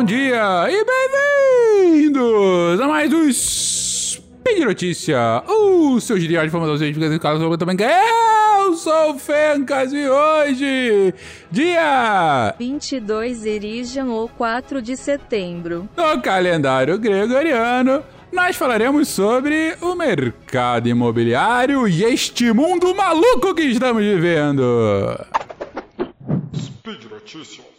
bom dia e bem-vindos a mais um Speed Notícia, o seu diário de informação científica de Carlos também que eu sou o Fencas e hoje, dia 22 Irijan ou 4 de setembro. No calendário gregoriano, nós falaremos sobre o mercado imobiliário e este mundo maluco que estamos vivendo. Speed Notícias.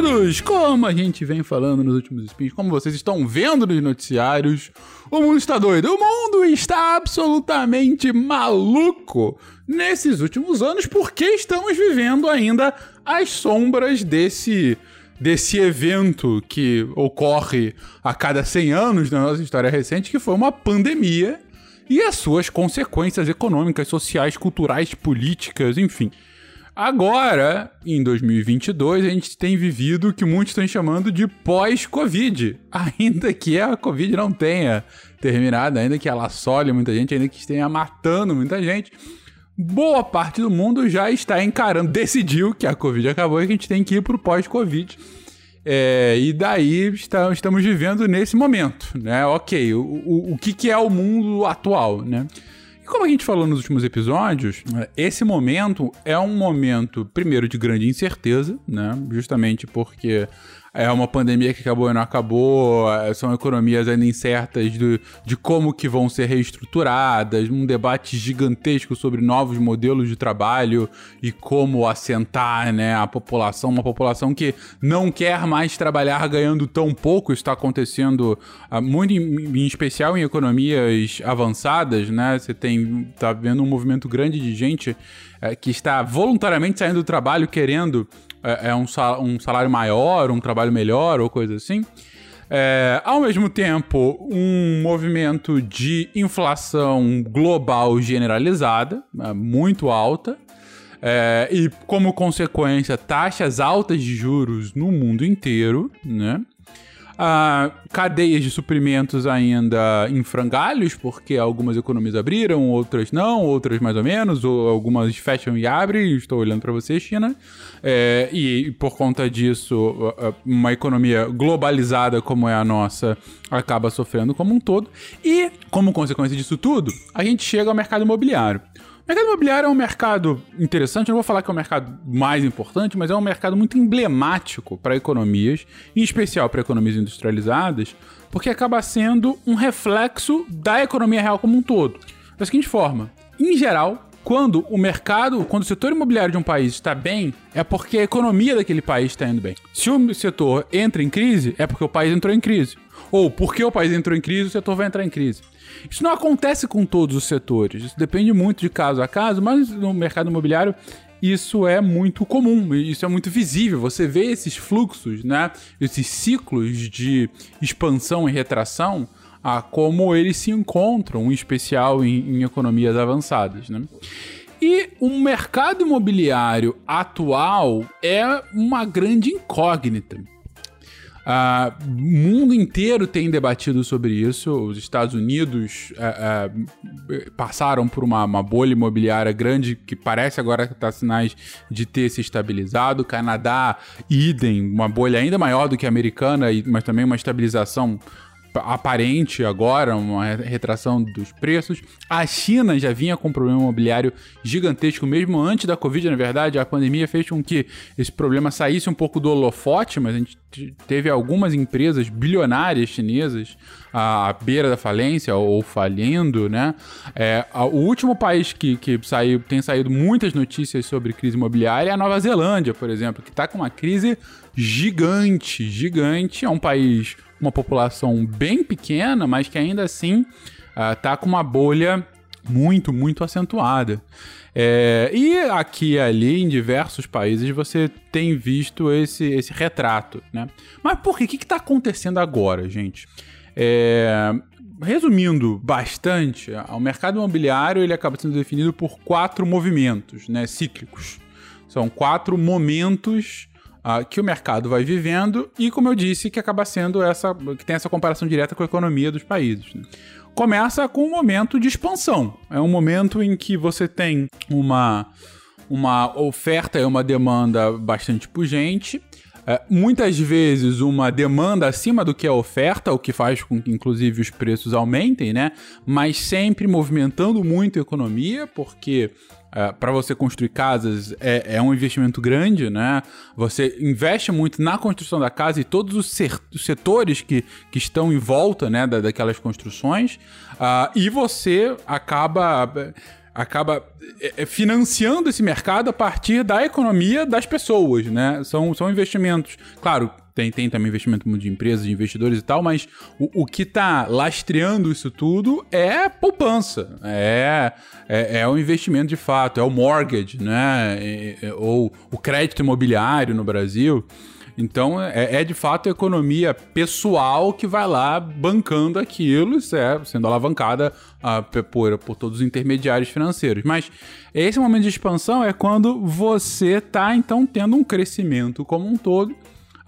Queridos, como a gente vem falando nos últimos spins, como vocês estão vendo nos noticiários, o mundo está doido. O mundo está absolutamente maluco nesses últimos anos porque estamos vivendo ainda as sombras desse desse evento que ocorre a cada 100 anos na nossa história recente, que foi uma pandemia e as suas consequências econômicas, sociais, culturais, políticas, enfim. Agora, em 2022, a gente tem vivido o que muitos estão chamando de pós-Covid. Ainda que a Covid não tenha terminado, ainda que ela assole muita gente, ainda que esteja matando muita gente, boa parte do mundo já está encarando, decidiu que a Covid acabou e que a gente tem que ir para o pós-Covid. É, e daí está, estamos vivendo nesse momento, né? Ok, o, o, o que, que é o mundo atual, né? Como a gente falou nos últimos episódios, esse momento é um momento, primeiro, de grande incerteza, né? Justamente porque é uma pandemia que acabou e não acabou, é, são economias ainda incertas de, de como que vão ser reestruturadas, um debate gigantesco sobre novos modelos de trabalho e como assentar né, a população, uma população que não quer mais trabalhar ganhando tão pouco, está acontecendo uh, muito em, em, especial em economias avançadas, né? Você tem, tá vendo um movimento grande de gente uh, que está voluntariamente saindo do trabalho querendo é, é um, um salário maior, um trabalho melhor ou coisa assim. É, ao mesmo tempo, um movimento de inflação global generalizada, é, muito alta, é, e como consequência, taxas altas de juros no mundo inteiro, né? Ah, cadeias de suprimentos ainda em frangalhos, porque algumas economias abriram, outras não, outras mais ou menos, ou algumas fecham e abrem. Estou olhando para você, China. É, e por conta disso, uma economia globalizada como é a nossa acaba sofrendo como um todo. E, como consequência disso tudo, a gente chega ao mercado imobiliário. O mercado imobiliário é um mercado interessante, eu não vou falar que é o mercado mais importante, mas é um mercado muito emblemático para economias, em especial para economias industrializadas, porque acaba sendo um reflexo da economia real como um todo. Da seguinte forma, em geral, quando o mercado, quando o setor imobiliário de um país está bem, é porque a economia daquele país está indo bem. Se o setor entra em crise, é porque o país entrou em crise. Ou porque o país entrou em crise, o setor vai entrar em crise. Isso não acontece com todos os setores, isso depende muito de caso a caso, mas no mercado imobiliário isso é muito comum, isso é muito visível. Você vê esses fluxos, né? Esses ciclos de expansão e retração, a como eles se encontram, em especial em, em economias avançadas, né? E o mercado imobiliário atual é uma grande incógnita. Uh, o mundo inteiro tem debatido sobre isso. Os Estados Unidos uh, uh, passaram por uma, uma, bolha imobiliária grande que parece agora que está sinais de ter se estabilizado. Canadá, idem, uma bolha ainda maior do que a americana, mas também uma estabilização aparente agora, uma retração dos preços. A China já vinha com um problema imobiliário gigantesco, mesmo antes da Covid, na verdade. A pandemia fez com que esse problema saísse um pouco do holofote, mas a gente teve algumas empresas bilionárias chinesas à beira da falência ou falindo, né? É, o último país que, que saiu, tem saído muitas notícias sobre crise imobiliária é a Nova Zelândia, por exemplo, que está com uma crise gigante, gigante. É um país uma população bem pequena, mas que ainda assim está ah, com uma bolha muito, muito acentuada. É, e aqui e ali, em diversos países, você tem visto esse, esse retrato, né? Mas por quê? O que está acontecendo agora, gente? É, resumindo bastante, o mercado imobiliário ele acaba sendo definido por quatro movimentos né, cíclicos. São quatro momentos uh, que o mercado vai vivendo e, como eu disse, que acaba sendo essa. que tem essa comparação direta com a economia dos países. Né? Começa com um momento de expansão. É um momento em que você tem uma, uma oferta e uma demanda bastante pujante. É, muitas vezes uma demanda acima do que a oferta, o que faz com que inclusive os preços aumentem, né? Mas sempre movimentando muito a economia, porque é, para você construir casas é, é, um investimento grande, né? Você investe muito na construção da casa e todos os, os setores que, que estão em volta né, da, daquelas construções. Uh, e você acaba acaba é, financiando esse mercado a partir da economia das pessoas, né? São, são investimentos, claro, tem, tem também investimento de empresas, de investidores e tal, mas o, o que está lastreando isso tudo é poupança, é, é, é o investimento de fato, é o mortgage, né? É, é, ou o crédito imobiliário no Brasil. Então é, é, de fato a economia pessoal que vai lá bancando aquilo, é, sendo alavancada uh, por, por todos os intermediários financeiros. Mas esse momento de expansão é quando você está então tendo um crescimento como um todo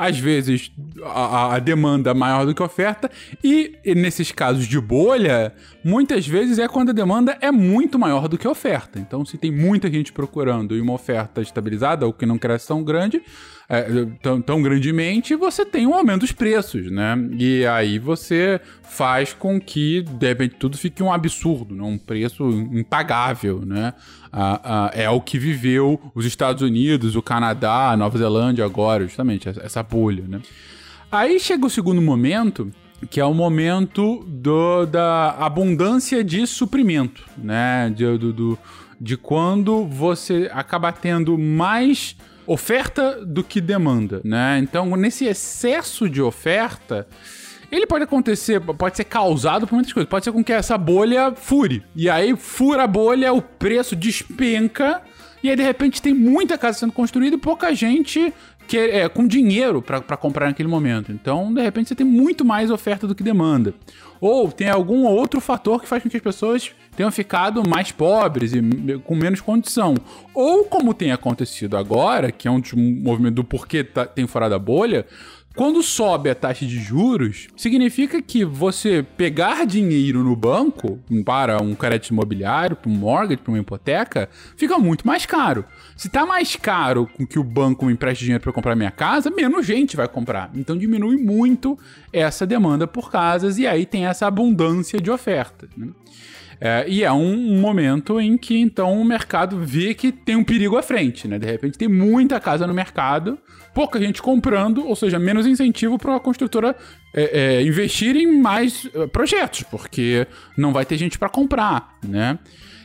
às vezes a, a, demanda maior do que a oferta, e, e nesses casos de bolha, muitas vezes é quando a demanda é muito maior do que a oferta. Então, se tem muita gente procurando e uma oferta estabilizada, ou que não cresce tão grande, é, tão, tão, grandemente, você tem um aumento dos preços, né? E aí você faz com que, de repente, tudo fique um absurdo, né? um preço impagável, né? Ah, ah, é o que viveu os Estados Unidos, o Canadá, a Nova Zelândia agora, justamente, essa bolha, né? Aí chega o segundo momento, que é o momento do, da abundância de suprimento, né? De, do, do, de quando você acaba tendo mais oferta do que demanda, né? Então, nesse excesso de oferta, ele pode acontecer, pode ser causado por muitas coisas. Pode ser com que essa bolha fure. E aí, fura a bolha, o preço despenca. E aí, de repente, tem muita casa sendo construída e pouca gente que é, com dinheiro para comprar naquele momento. Então, de repente, você tem muito mais oferta do que demanda. Ou tem algum outro fator que faz com que as pessoas tenham ficado mais pobres e com menos condição. Ou como tem acontecido agora, que é um dos movimentos do porquê tá, tem furado a bolha, quando sobe a taxa de juros, significa que você pegar dinheiro no banco para um crédito imobiliário, para um mortgage, para uma hipoteca, fica muito mais caro. Se tá mais caro com que o banco me empreste dinheiro para comprar minha casa, menos gente vai comprar. Então diminui muito essa demanda por casas e aí tem essa abundância de oferta. Né? É, e é um, momento em que então o mercado vê que tem um perigo à frente, né? De repente tem muita casa no mercado, pouca gente comprando, ou seja, menos incentivo para a construtora é, é, investir em mais uh, projetos, porque não vai ter gente para comprar, né?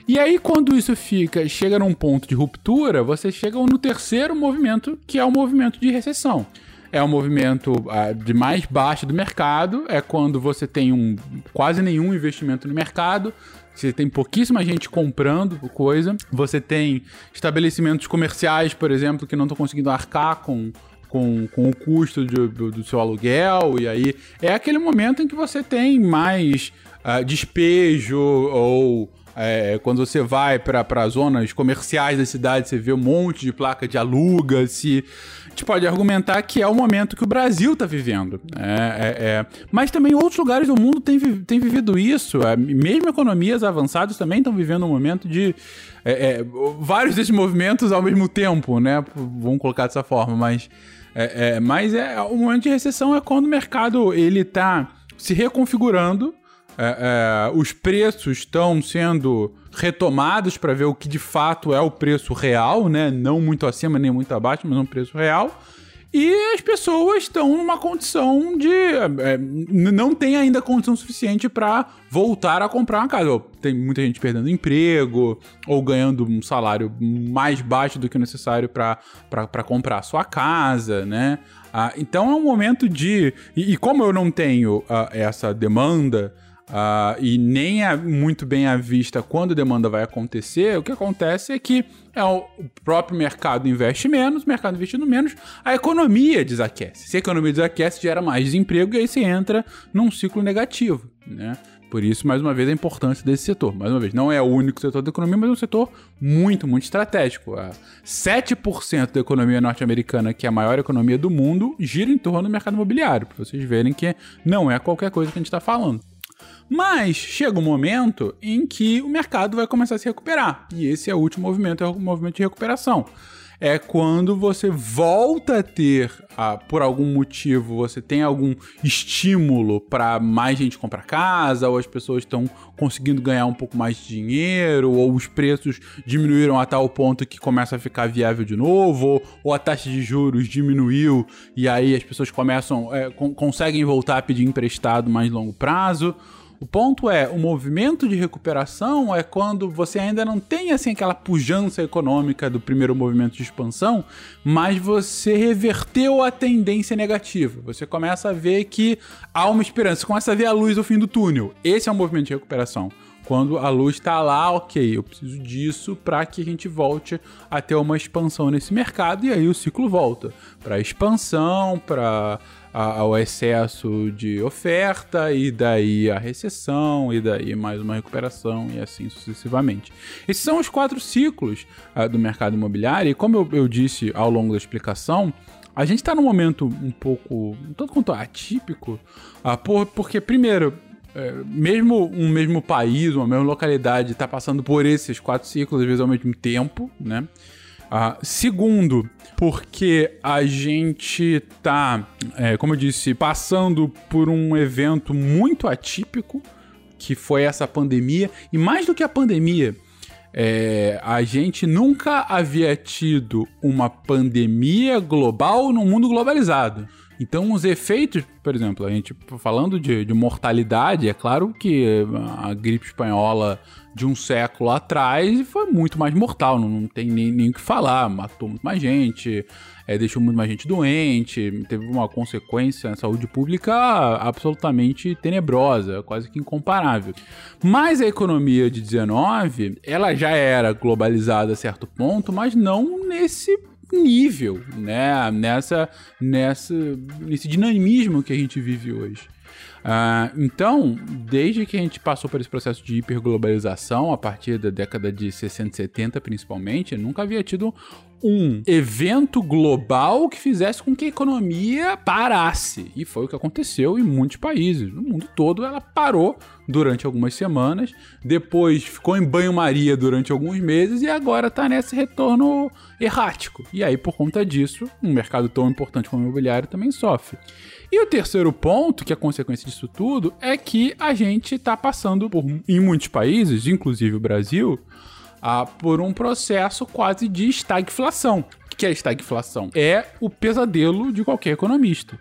E aí, quando isso fica, chega num ponto de ruptura, você chega no terceiro movimento, que é o movimento de recessão é o movimento uh, de mais baixo do mercado, é quando você tem um, quase nenhum investimento no mercado, você tem pouquíssima gente comprando coisa, você tem estabelecimentos comerciais, por exemplo, que não estão conseguindo arcar com, com, com o custo de, do, do, seu aluguel, e aí é aquele momento em que você tem mais uh, despejo ou é, quando você vai para zonas comerciais da cidade, você vê um monte de placa de aluga-se. A gente pode argumentar que é o momento que o Brasil está vivendo. É, é, é, Mas também outros lugares do mundo têm, vivido isso. É, mesmo economias avançadas também estão vivendo um momento de. É, vários desses movimentos ao mesmo tempo, né? Vamos colocar dessa forma, mas. mas é, o momento de recessão é quando o mercado ele está se reconfigurando é, é, os preços estão sendo retomados para ver o que de fato é o preço real, né? Não muito acima nem muito abaixo, mas um preço real. E as pessoas estão numa condição de. É, não tem ainda condição suficiente para voltar a comprar uma casa. Tem muita gente perdendo emprego, ou ganhando um salário mais baixo do que o necessário para comprar a sua casa, né? Ah, então é um momento de. E, e como eu não tenho ah, essa demanda Uh, e nem é muito bem à vista quando a demanda vai acontecer, o que acontece é que é o próprio mercado investe menos, o mercado investindo menos, a economia desaquece. Se a economia desaquece, gera mais desemprego e aí você entra num ciclo negativo. Né? Por isso, mais uma vez, a importância desse setor. Mais uma vez, não é o único setor da economia, mas é um setor muito, muito estratégico. 7% da economia norte-americana, que é a maior economia do mundo, gira em torno do mercado imobiliário, para vocês verem que não é qualquer coisa que a gente está falando. Mas chega um momento em que o mercado vai começar a se recuperar. E esse é o último movimento, é o movimento de recuperação é quando você volta a ter, ah, por algum motivo, você tem algum estímulo para mais gente comprar casa, ou as pessoas estão conseguindo ganhar um pouco mais de dinheiro, ou os preços diminuíram a tal ponto que começa a ficar viável de novo, ou, ou a taxa de juros diminuiu e aí as pessoas começam, é, conseguem voltar a pedir emprestado mais longo prazo. O ponto é, o movimento de recuperação é quando você ainda não tem assim aquela pujança econômica do primeiro movimento de expansão, mas você reverteu a tendência negativa. Você começa a ver que há uma esperança, você começa a ver a luz ao fim do túnel. Esse é um movimento de recuperação quando a luz está lá, ok, eu preciso disso para que a gente volte a ter uma expansão nesse mercado e aí o ciclo volta para expansão, para ao excesso de oferta, e daí a recessão, e daí mais uma recuperação, e assim sucessivamente. Esses são os quatro ciclos uh, do mercado imobiliário, e como eu, eu disse ao longo da explicação, a gente está num momento um pouco, um tanto quanto atípico, uh, por, porque, primeiro, é, mesmo um mesmo país, uma mesma localidade está passando por esses quatro ciclos, às vezes ao mesmo tempo, né? Uh, segundo, porque a gente tá, é, como eu disse, passando por um evento muito atípico, que foi essa pandemia, e mais do que a pandemia, é, a gente nunca havia tido uma pandemia global no mundo globalizado. Então, os efeitos, por exemplo, a gente falando de, de mortalidade, é claro que a gripe espanhola de um século atrás foi muito mais mortal, não, não tem nem, nem o que falar, matou muito mais gente, é, deixou muito mais gente doente, teve uma consequência na saúde pública absolutamente tenebrosa, quase que incomparável. Mas a economia de 19, ela já era globalizada a certo ponto, mas não nesse nível, né? Nessa, nessa, nesse dinamismo que a gente vive hoje. Uh, então, desde que a gente passou por esse processo de hiperglobalização, a partir da década de 60 e 70 principalmente, nunca havia tido um evento global que fizesse com que a economia parasse. E foi o que aconteceu em muitos países. No mundo todo ela parou durante algumas semanas, depois ficou em banho-maria durante alguns meses e agora está nesse retorno errático. E aí, por conta disso, um mercado tão importante como o imobiliário também sofre. E o terceiro ponto, que é consequência disso tudo, é que a gente está passando por, em muitos países, inclusive o Brasil, ah, por um processo quase de estagflação. O que é estagflação? É o pesadelo de qualquer economista.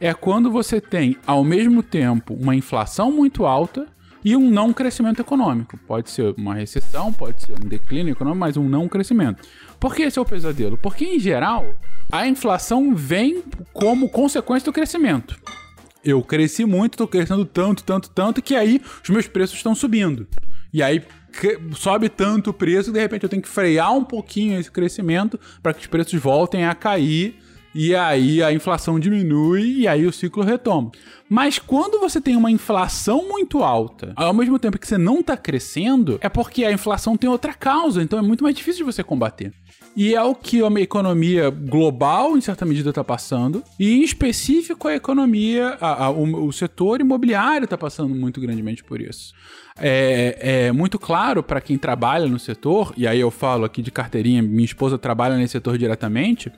É quando você tem, ao mesmo tempo, uma inflação muito alta e um não crescimento econômico. Pode ser uma recessão, pode ser um declínio econômico, mas um não crescimento. Por que esse é o pesadelo? Porque, em geral, a inflação vem como consequência do crescimento. Eu cresci muito, estou crescendo tanto, tanto, tanto, que aí os meus preços estão subindo. E aí sobe tanto o preço, de repente eu tenho que frear um pouquinho esse crescimento para que os preços voltem a cair e aí a inflação diminui e aí o ciclo retoma. Mas quando você tem uma inflação muito alta, ao mesmo tempo que você não está crescendo, é porque a inflação tem outra causa, então é muito mais difícil de você combater. E é o que a economia global, em certa medida, está passando. E em específico a economia, a, a, o, o setor imobiliário está passando muito grandemente por isso. É, é muito claro para quem trabalha no setor, e aí eu falo aqui de carteirinha, minha esposa trabalha nesse setor diretamente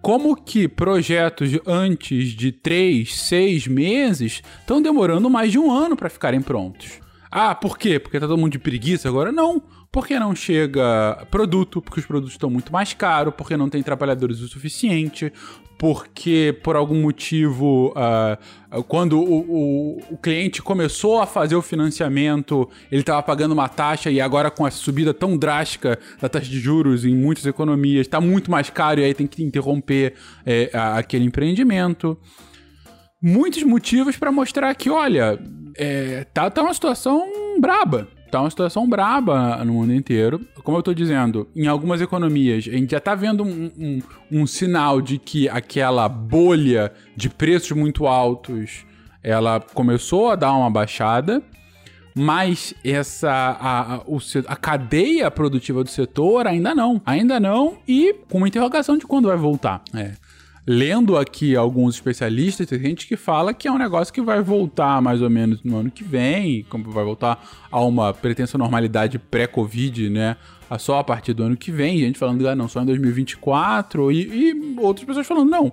como que projetos antes de três, seis meses estão demorando mais de um ano para ficarem prontos. Ah, por quê? Porque tá todo mundo de preguiça agora? Não. Porque não chega produto, porque os produtos estão muito mais caros, porque não tem trabalhadores o suficiente, porque por algum motivo, uh, quando o, o, o, cliente começou a fazer o financiamento, ele estava pagando uma taxa e agora com a subida tão drástica da taxa de juros em muitas economias, está muito mais caro e aí tem que interromper é, aquele empreendimento. Muitos motivos para mostrar que, olha, é, tá, tá uma situação braba tá uma situação braba no mundo inteiro. Como eu tô dizendo, em algumas economias, a gente já tá vendo um, um, um sinal de que aquela bolha de preços muito altos, ela começou a dar uma baixada. mas essa a, a, a cadeia produtiva do setor ainda não. Ainda não e com uma interrogação de quando vai voltar. É lendo aqui alguns especialistas, tem gente que fala que é um negócio que vai voltar mais ou menos no ano que vem, como vai voltar a uma pretensa normalidade pré-Covid, né? Só a partir do ano que vem, gente falando, ah, não, só em 2024, e, e outras pessoas falando, não,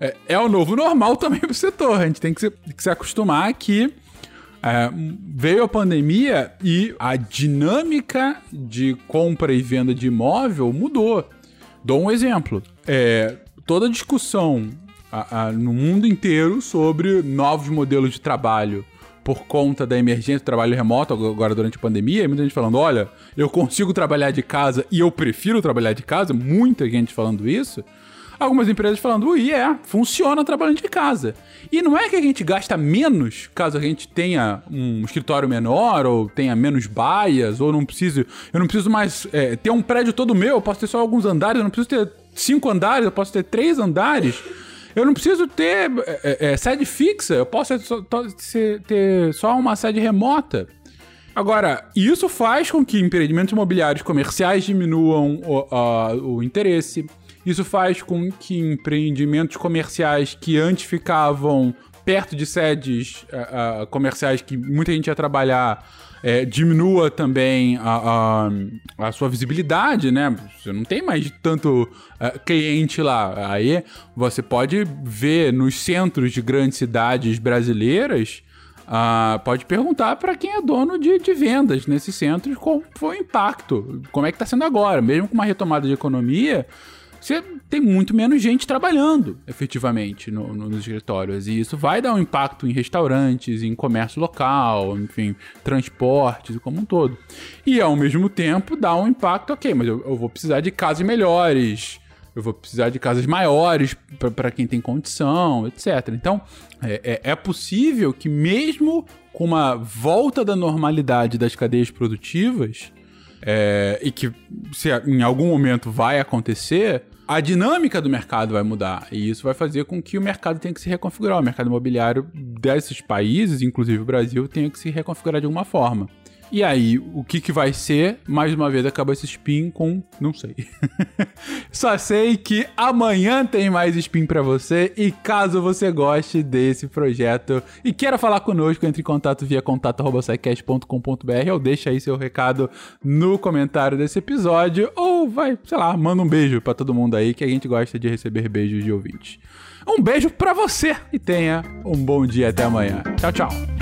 é, é, o novo normal também pro setor, a gente tem que se, que se acostumar que é, veio a pandemia e a dinâmica de compra e venda de imóvel mudou. Dou um exemplo. É, toda a discussão a, a, no mundo inteiro sobre novos modelos de trabalho por conta da emergência do trabalho remoto agora durante a pandemia, muita gente falando, olha, eu consigo trabalhar de casa e eu prefiro trabalhar de casa, muita gente falando isso. Algumas empresas falando, ui, é, funciona trabalhando de casa. E não é que a gente gasta menos caso a gente tenha um escritório menor, ou tenha menos baias, ou não preciso. Eu não preciso mais é, ter um prédio todo meu, eu posso ter só alguns andares, eu não preciso ter cinco andares, eu posso ter três andares. Eu não preciso ter é, é, é sede fixa, eu posso ter, ter só uma sede remota. Agora, isso faz com que empreendimentos imobiliários comerciais diminuam o, a, o interesse. Isso faz com que empreendimentos comerciais que antes ficavam perto de sedes uh, uh, comerciais que muita gente ia trabalhar é, diminua também a, a, a, sua visibilidade, né? Você não tem mais tanto uh, cliente lá. Aí você pode ver nos centros de grandes cidades brasileiras. Uh, pode perguntar para quem é dono de, de vendas nesses centros qual foi o impacto, como é que está sendo agora. Mesmo com uma retomada de economia, você tem muito menos gente trabalhando efetivamente no, no, nos escritórios. E isso vai dar um impacto em restaurantes, em comércio local, enfim, transportes como um todo. E ao mesmo tempo dá um impacto, ok, mas eu, eu vou precisar de casas melhores, eu vou precisar de casas maiores para quem tem condição, etc. Então, é, é, é, possível que, mesmo com uma volta da normalidade das cadeias produtivas, é, e que se em algum momento vai acontecer, a dinâmica do mercado vai mudar. E isso vai fazer com que o mercado tenha que se reconfigurar. O mercado imobiliário desses países, inclusive o Brasil, tenha que se reconfigurar de alguma forma. E aí, o que, que vai ser? Mais uma vez, acabou esse spin com. Não sei. Só sei que amanhã tem mais spin para você. E caso você goste desse projeto e queira falar conosco, entre em contato via contato.com.br ou deixa aí seu recado no comentário desse episódio. Ou vai, sei lá, manda um beijo para todo mundo aí que a gente gosta de receber beijos de ouvintes. Um beijo para você e tenha um bom dia até amanhã. Tchau, tchau.